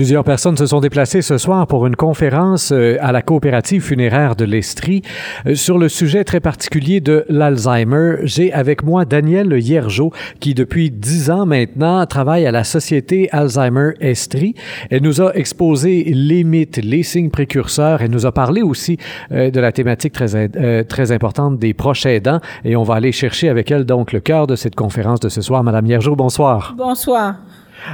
Plusieurs personnes se sont déplacées ce soir pour une conférence euh, à la coopérative funéraire de l'Estrie euh, sur le sujet très particulier de l'Alzheimer. J'ai avec moi Danielle Hiergeau qui depuis dix ans maintenant travaille à la Société Alzheimer Estrie. Elle nous a exposé les mythes, les signes précurseurs. Elle nous a parlé aussi euh, de la thématique très, très importante des proches aidants et on va aller chercher avec elle donc le cœur de cette conférence de ce soir. Madame Hiergeau, bonsoir. Bonsoir.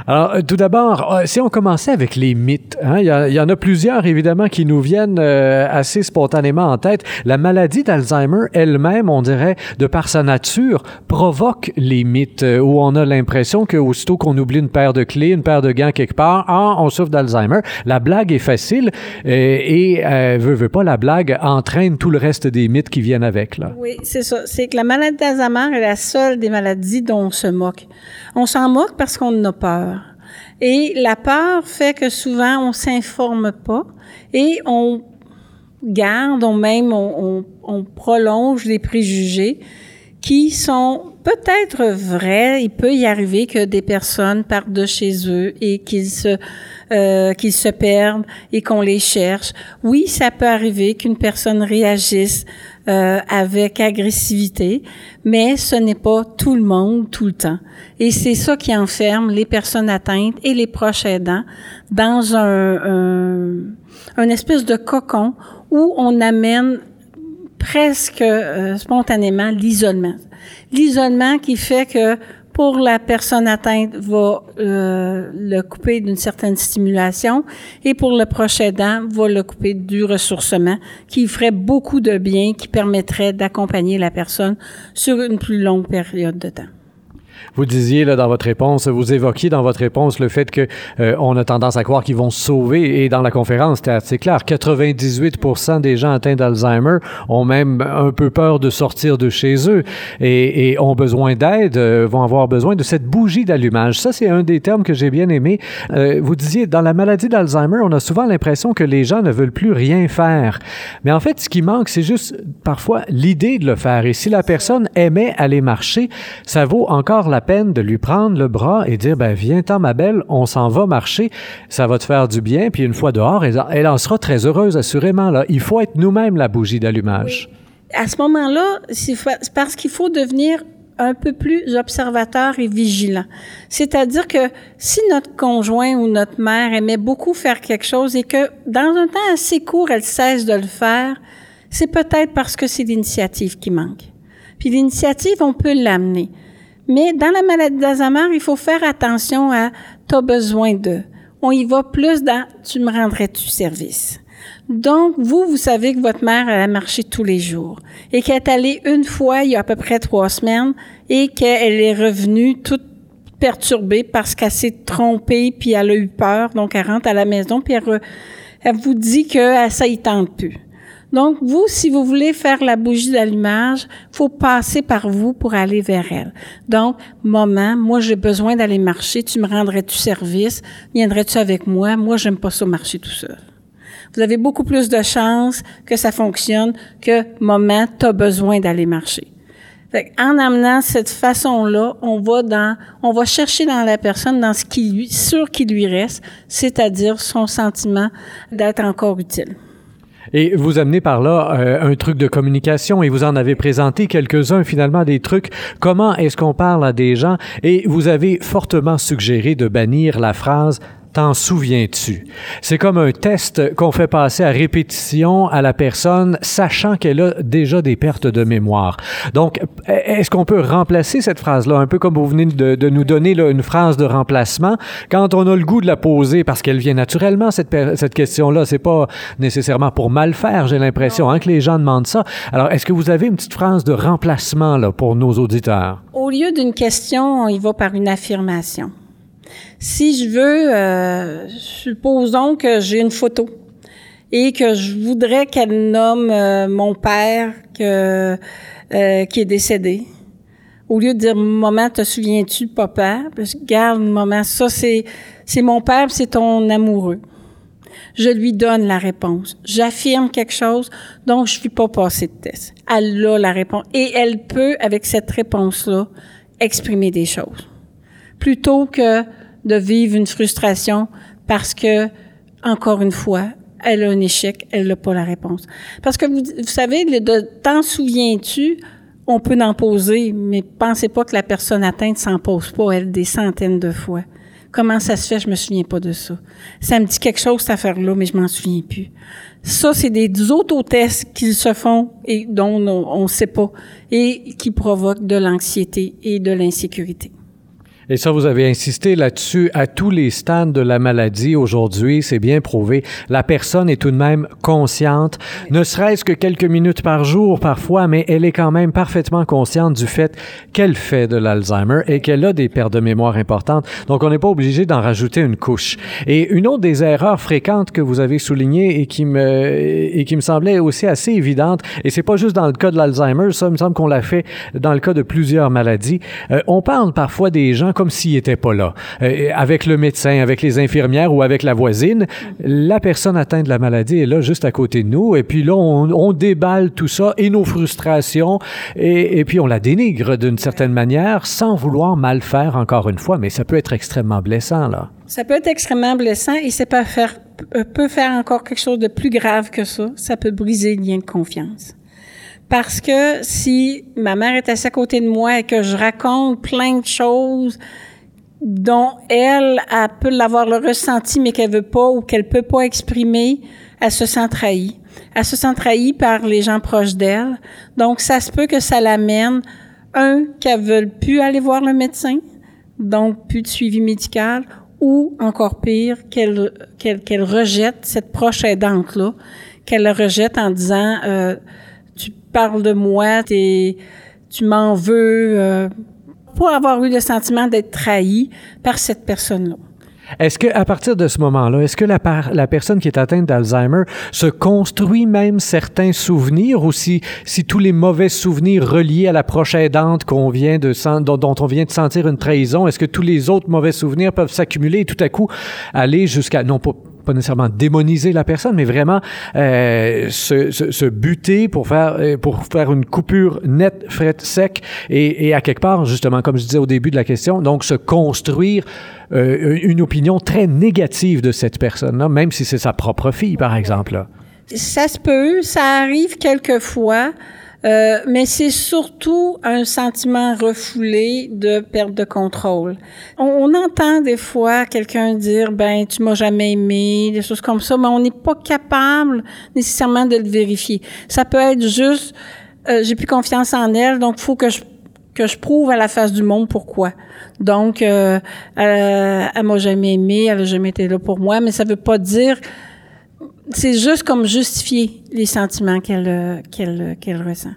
Alors, euh, tout d'abord, euh, si on commençait avec les mythes, hein, il, y en a plusieurs évidemment qui nous viennent euh, assez spontanément en tête. La maladie d'Alzheimer elle-même, on dirait, de par sa nature, provoque les mythes où on a l'impression que aussitôt qu'on oublie une paire de clés, une paire de gants quelque part, ah, on souffre d'Alzheimer. La blague est facile et, veut, veut pas, la blague entraîne tout le reste des mythes qui viennent avec. Oui, c'est ça. C'est que la maladie d'Alzheimer est la seule des maladies dont on se moque. On s'en moque parce qu'on n'a pas et la peur fait que souvent on s'informe pas et on garde, on même on, on, prolonge les préjugés qui sont peut-être vrais. Il peut y arriver que des personnes partent de chez eux et qu'ils se euh, qu'ils se perdent et qu'on les cherche. Oui, ça peut arriver qu'une personne réagisse euh, avec agressivité, mais ce n'est pas tout le monde tout le temps. Et c'est ça qui enferme les personnes atteintes et les proches aidants dans un, un, espèce de cocon où on amène presque euh, spontanément l'isolement. L'isolement qui fait que pour la personne atteinte va euh, le couper d'une certaine stimulation et pour le proche aidant va le couper du ressourcement qui ferait beaucoup de bien, qui permettrait d'accompagner la personne sur une plus longue période de temps. Vous disiez là dans votre réponse, vous évoquiez dans votre réponse le fait que euh, a tendance à croire qu'ils vont se sauver et dans la conférence c'était assez clair, 98% des gens atteints d'Alzheimer ont même un peu peur de sortir de chez eux et, et ont besoin d'aide, euh, vont avoir besoin de cette bougie d'allumage. Ça c'est un des termes que j'ai bien aimé. Euh, vous disiez dans la maladie d'Alzheimer, on a souvent l'impression que les gens ne veulent plus rien faire, mais en fait ce qui manque c'est juste parfois l'idée de le faire et si la personne aimait aller marcher, ça vaut encore la peine de lui prendre le bras et dire ben viens-t'en ma belle, on s'en va marcher, ça va te faire du bien puis une fois dehors, elle, en sera très heureuse assurément là. Il faut être nous-mêmes la bougie d'allumage. À ce moment-là, c'est parce qu'il faut devenir un peu plus observateur et vigilant. C'est-à-dire que si notre conjoint ou notre mère aimait beaucoup faire quelque chose et que dans un temps assez court, elle cesse de le faire, c'est peut-être parce que c'est l'initiative qui manque. Puis l'initiative, on peut l'amener. Mais dans la maladie d'Alzheimer, il faut faire attention à t'as besoin de. On y va plus dans tu me rendrais-tu service. Donc, vous, vous savez que votre mère, elle a marché tous les jours et qu'elle est allée une fois il y a à peu près trois semaines et qu'elle est revenue toute perturbée parce qu'elle s'est trompée puis elle a eu peur. Donc, elle rentre à la maison puis elle, elle vous dit que ça y tente plus. Donc, vous, si vous voulez faire la bougie d'allumage, faut passer par vous pour aller vers elle. Donc, maman, moi, j'ai besoin d'aller marcher. Tu me rendrais-tu service? Viendrais-tu avec moi? Moi, j'aime pas ça marcher tout seul. Vous avez beaucoup plus de chances que ça fonctionne que maman, as besoin d'aller marcher. en amenant cette façon-là, on va dans, chercher dans la personne dans ce qui lui, sûr qui lui reste, c'est-à-dire son sentiment d'être encore utile. Et vous amenez par là euh, un truc de communication et vous en avez présenté quelques-uns finalement des trucs. Comment est-ce qu'on parle à des gens? Et vous avez fortement suggéré de bannir la phrase T'en souviens-tu? C'est comme un test qu'on fait passer à répétition à la personne, sachant qu'elle a déjà des pertes de mémoire. Donc, est-ce qu'on peut remplacer cette phrase-là, un peu comme vous venez de, nous donner là, une phrase de remplacement, quand on a le goût de la poser, parce qu'elle vient naturellement, cette, cette question-là, c'est pas nécessairement pour mal faire, j'ai l'impression, hein, que les gens demandent ça. Alors, est-ce que vous avez une petite phrase de remplacement là, pour nos auditeurs? Au lieu d'une question, on y va par une affirmation. Si je veux, euh, supposons que j'ai une photo et que je voudrais qu'elle nomme euh, mon père que, euh, qui est décédé. Au lieu de dire maman, te souviens-tu papa? Garde maman, ça c'est mon père, c'est ton amoureux. Je lui donne la réponse. J'affirme quelque chose, donc je ne suis pas passer de test. Elle a la réponse et elle peut, avec cette réponse-là, exprimer des choses. Plutôt que de vivre une frustration parce que, encore une fois, elle a un échec, elle n'a pas la réponse. Parce que vous, vous savez, de t'en souviens-tu, on peut en poser, mais pensez pas que la personne atteinte s'en pose pas, elle, des centaines de fois. Comment ça se fait, je me souviens pas de ça. Ça me dit quelque chose, cette affaire-là, mais je m'en souviens plus. Ça, c'est des autotests qu'ils se font et dont on ne sait pas et qui provoquent de l'anxiété et de l'insécurité. Et ça, vous avez insisté là-dessus à tous les stades de la maladie aujourd'hui, c'est bien prouvé. La personne est tout de même consciente, ne serait-ce que quelques minutes par jour parfois, mais elle est quand même parfaitement consciente du fait qu'elle fait de l'Alzheimer et qu'elle a des pertes de mémoire importantes. Donc, on n'est pas obligé d'en rajouter une couche. Et une autre des erreurs fréquentes que vous avez soulignées et qui me, et qui me semblait aussi assez évidente, et c'est pas juste dans le cas de l'Alzheimer, ça, il me semble qu'on l'a fait dans le cas de plusieurs maladies. Euh, on parle parfois des gens comme s'il n'était pas là. Euh, avec le médecin, avec les infirmières ou avec la voisine, la personne atteinte de la maladie est là juste à côté de nous. Et puis là, on, déballe tout ça et nos frustrations et, puis on la dénigre d'une certaine manière sans vouloir mal faire encore une fois. Mais ça peut être extrêmement blessant, là. Ça peut être extrêmement blessant et c'est pas faire, euh, peut faire encore quelque chose de plus grave que ça. Ça peut briser le lien de confiance. Parce que si ma mère est assise à côté de moi et que je raconte plein de choses dont elle, elle peut l'avoir le ressenti, mais qu'elle veut pas ou qu'elle peut pas exprimer, elle se sent trahie. Elle se sent trahie par les gens proches d'elle. Donc, ça se peut que ça l'amène, un, qu'elle veut plus aller voir le médecin, donc plus de suivi médical, ou encore pire, qu'elle qu'elle rejette cette proche aidante-là, qu'elle le rejette en disant... Euh, parles de moi, tu m'en veux, euh, pour avoir eu le sentiment d'être trahi par cette personne-là. Est-ce que à partir de ce moment-là, est-ce que la, personne qui est atteinte d'Alzheimer se construit même certains souvenirs ou si, tous les mauvais souvenirs reliés à la prochaine dente qu'on vient de dont, dont, on vient de sentir une trahison, est-ce que tous les autres mauvais souvenirs peuvent s'accumuler et tout à coup aller jusqu'à non pas pas nécessairement démoniser la personne, mais vraiment euh, se, se, buter pour faire, euh, pour faire une coupure nette, frette, sec, et, et, à quelque part, justement, comme je disais au début de la question, donc se construire euh, une opinion très négative de cette personne-là, même si c'est sa propre fille, par exemple. Ça se peut, ça arrive quelquefois. Euh, mais c'est surtout un sentiment refoulé de perte de contrôle. On, entend des fois quelqu'un dire ben tu m'as jamais aimé, des choses comme ça, mais on n'est pas capable nécessairement de le vérifier. Ça peut être juste euh, j'ai plus confiance en elle, donc faut que je que je prouve à la face du monde pourquoi. Donc, euh, elle, elle m'a jamais aimé, elle a jamais été là pour moi, mais ça veut pas dire c'est juste comme justifier les sentiments qu'elle qu'elle qu'elle ressent.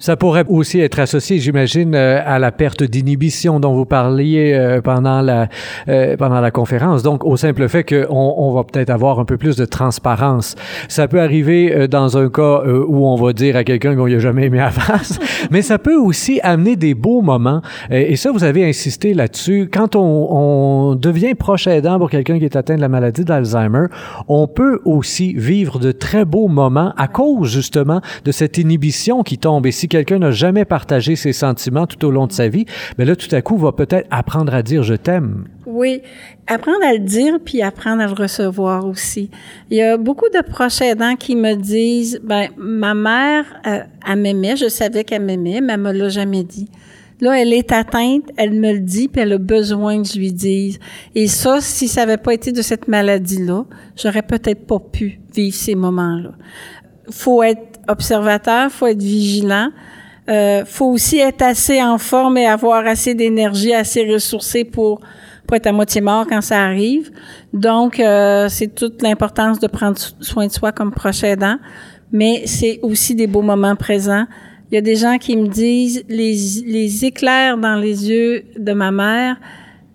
Ça pourrait aussi être associé, j'imagine, euh, à la perte d'inhibition dont vous parliez euh, pendant la euh, pendant la conférence. Donc, au simple fait qu'on on va peut-être avoir un peu plus de transparence. Ça peut arriver dans un cas où on va dire à quelqu'un qu'on n'a jamais aimé à face, mais ça peut aussi amener des beaux moments. Et ça, vous avez insisté là-dessus. Quand on, on devient proche aidant pour quelqu'un qui est atteint de la maladie d'Alzheimer, on peut aussi vivre de très beaux moments à cause justement de cette inhibition qui tombe. Si quelqu'un n'a jamais partagé ses sentiments tout au long de sa vie, mais là, tout à coup, va peut-être apprendre à dire je t'aime. Oui, apprendre à le dire puis apprendre à le recevoir aussi. Il y a beaucoup de proches aidants qui me disent, ben ma mère, euh, elle m'aimait, je savais qu'elle m'aimait, mais elle me l'a jamais dit. Là, elle est atteinte, elle me le dit, puis elle a besoin que je lui dise. Et ça, si ça n'avait pas été de cette maladie-là, j'aurais peut-être pas pu vivre ces moments-là. Faut être observateur, faut être vigilant. Euh, faut aussi être assez en forme et avoir assez d'énergie, assez ressourcé pour pas être à moitié mort quand ça arrive. Donc, euh, c'est toute l'importance de prendre soin de soi comme proche aidant, mais c'est aussi des beaux moments présents. Il y a des gens qui me disent les, les éclairs dans les yeux de ma mère,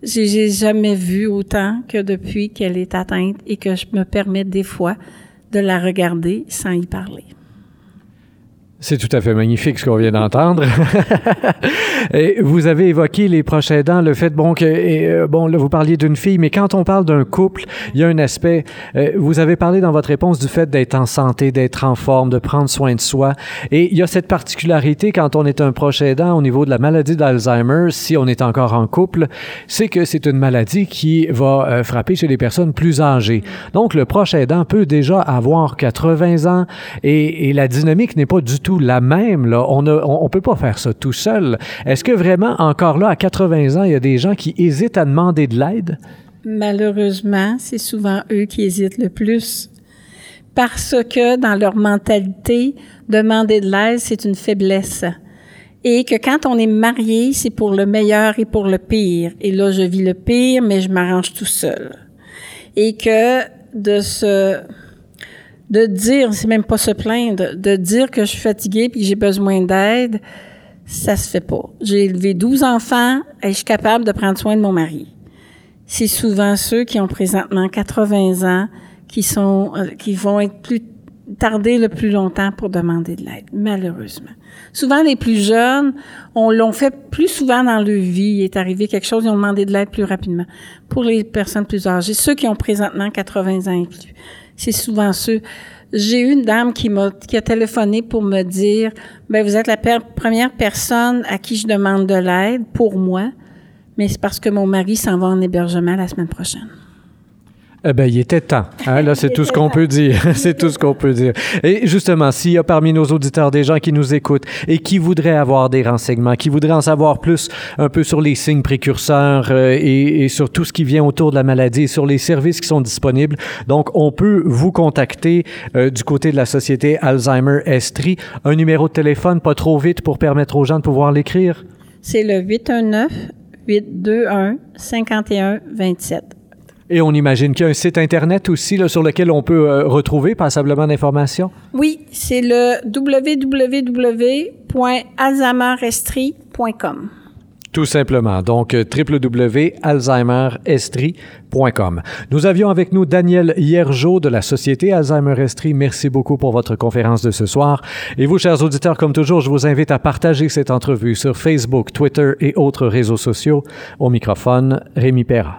j'ai jamais vu autant que depuis qu'elle est atteinte et que je me permets des fois de la regarder sans y parler. C'est tout à fait magnifique ce qu'on vient d'entendre. vous avez évoqué les proches aidants, le fait bon que euh, bon là vous parliez d'une fille, mais quand on parle d'un couple, il y a un aspect. Euh, vous avez parlé dans votre réponse du fait d'être en santé, d'être en forme, de prendre soin de soi, et il y a cette particularité quand on est un proche aidant au niveau de la maladie d'Alzheimer, si on est encore en couple, c'est que c'est une maladie qui va euh, frapper chez les personnes plus âgées. Donc le proche aidant peut déjà avoir 80 ans et, la dynamique n'est pas du tout la même. Là. On ne peut pas faire ça tout seul. Est-ce que vraiment, encore là, à 80 ans, il y a des gens qui hésitent à demander de l'aide? Malheureusement, c'est souvent eux qui hésitent le plus. Parce que dans leur mentalité, demander de l'aide, c'est une faiblesse. Et que quand on est marié, c'est pour le meilleur et pour le pire. Et là, je vis le pire, mais je m'arrange tout seul. Et que de se de dire, c'est même pas se plaindre, de dire que je suis fatiguée puis que j'ai besoin d'aide, ça se fait pas. J'ai élevé 12 enfants et je suis capable de prendre soin de mon mari. C'est souvent ceux qui ont présentement 80 ans qui sont euh, qui vont être plus tarder le plus longtemps pour demander de l'aide, malheureusement. Souvent, les plus jeunes, on l'ont fait plus souvent dans leur vie. Il est arrivé quelque chose, ils ont demandé de l'aide plus rapidement. Pour les personnes plus âgées, ceux qui ont présentement 80 ans et plus, c'est souvent ceux. J'ai eu une dame qui m'a qui a téléphoné pour me dire ben vous êtes la première personne à qui je demande de l'aide pour moi, mais c'est parce que mon mari s'en va en hébergement la semaine prochaine. Eh bien, il était temps. Hein? Là, c'est tout ce qu'on peut dire. c'est tout ce qu'on peut dire. Et justement, s'il y a parmi nos auditeurs des gens qui nous écoutent et qui voudraient avoir des renseignements, qui voudraient en savoir plus un peu sur les signes précurseurs euh, et, sur tout ce qui vient autour de la maladie et sur les services qui sont disponibles, donc on peut vous contacter euh, du côté de la Société Alzheimer Estrie. Un numéro de téléphone pas trop vite pour permettre aux gens de pouvoir l'écrire? C'est le 819 821 5127. Et on imagine qu'il y a un site Internet aussi là, sur lequel on peut euh, retrouver passablement d'informations? Oui, c'est le www.alzheimerestrie.com. Tout simplement. Donc, euh, www.alzheimerestrie.com. Nous avions avec nous Daniel Hiergeau de la Société Alzheimer Estrie. Merci beaucoup pour votre conférence de ce soir. Et vous, chers auditeurs, comme toujours, je vous invite à partager cette entrevue sur Facebook, Twitter et autres réseaux sociaux. Au microphone, Rémi Perra.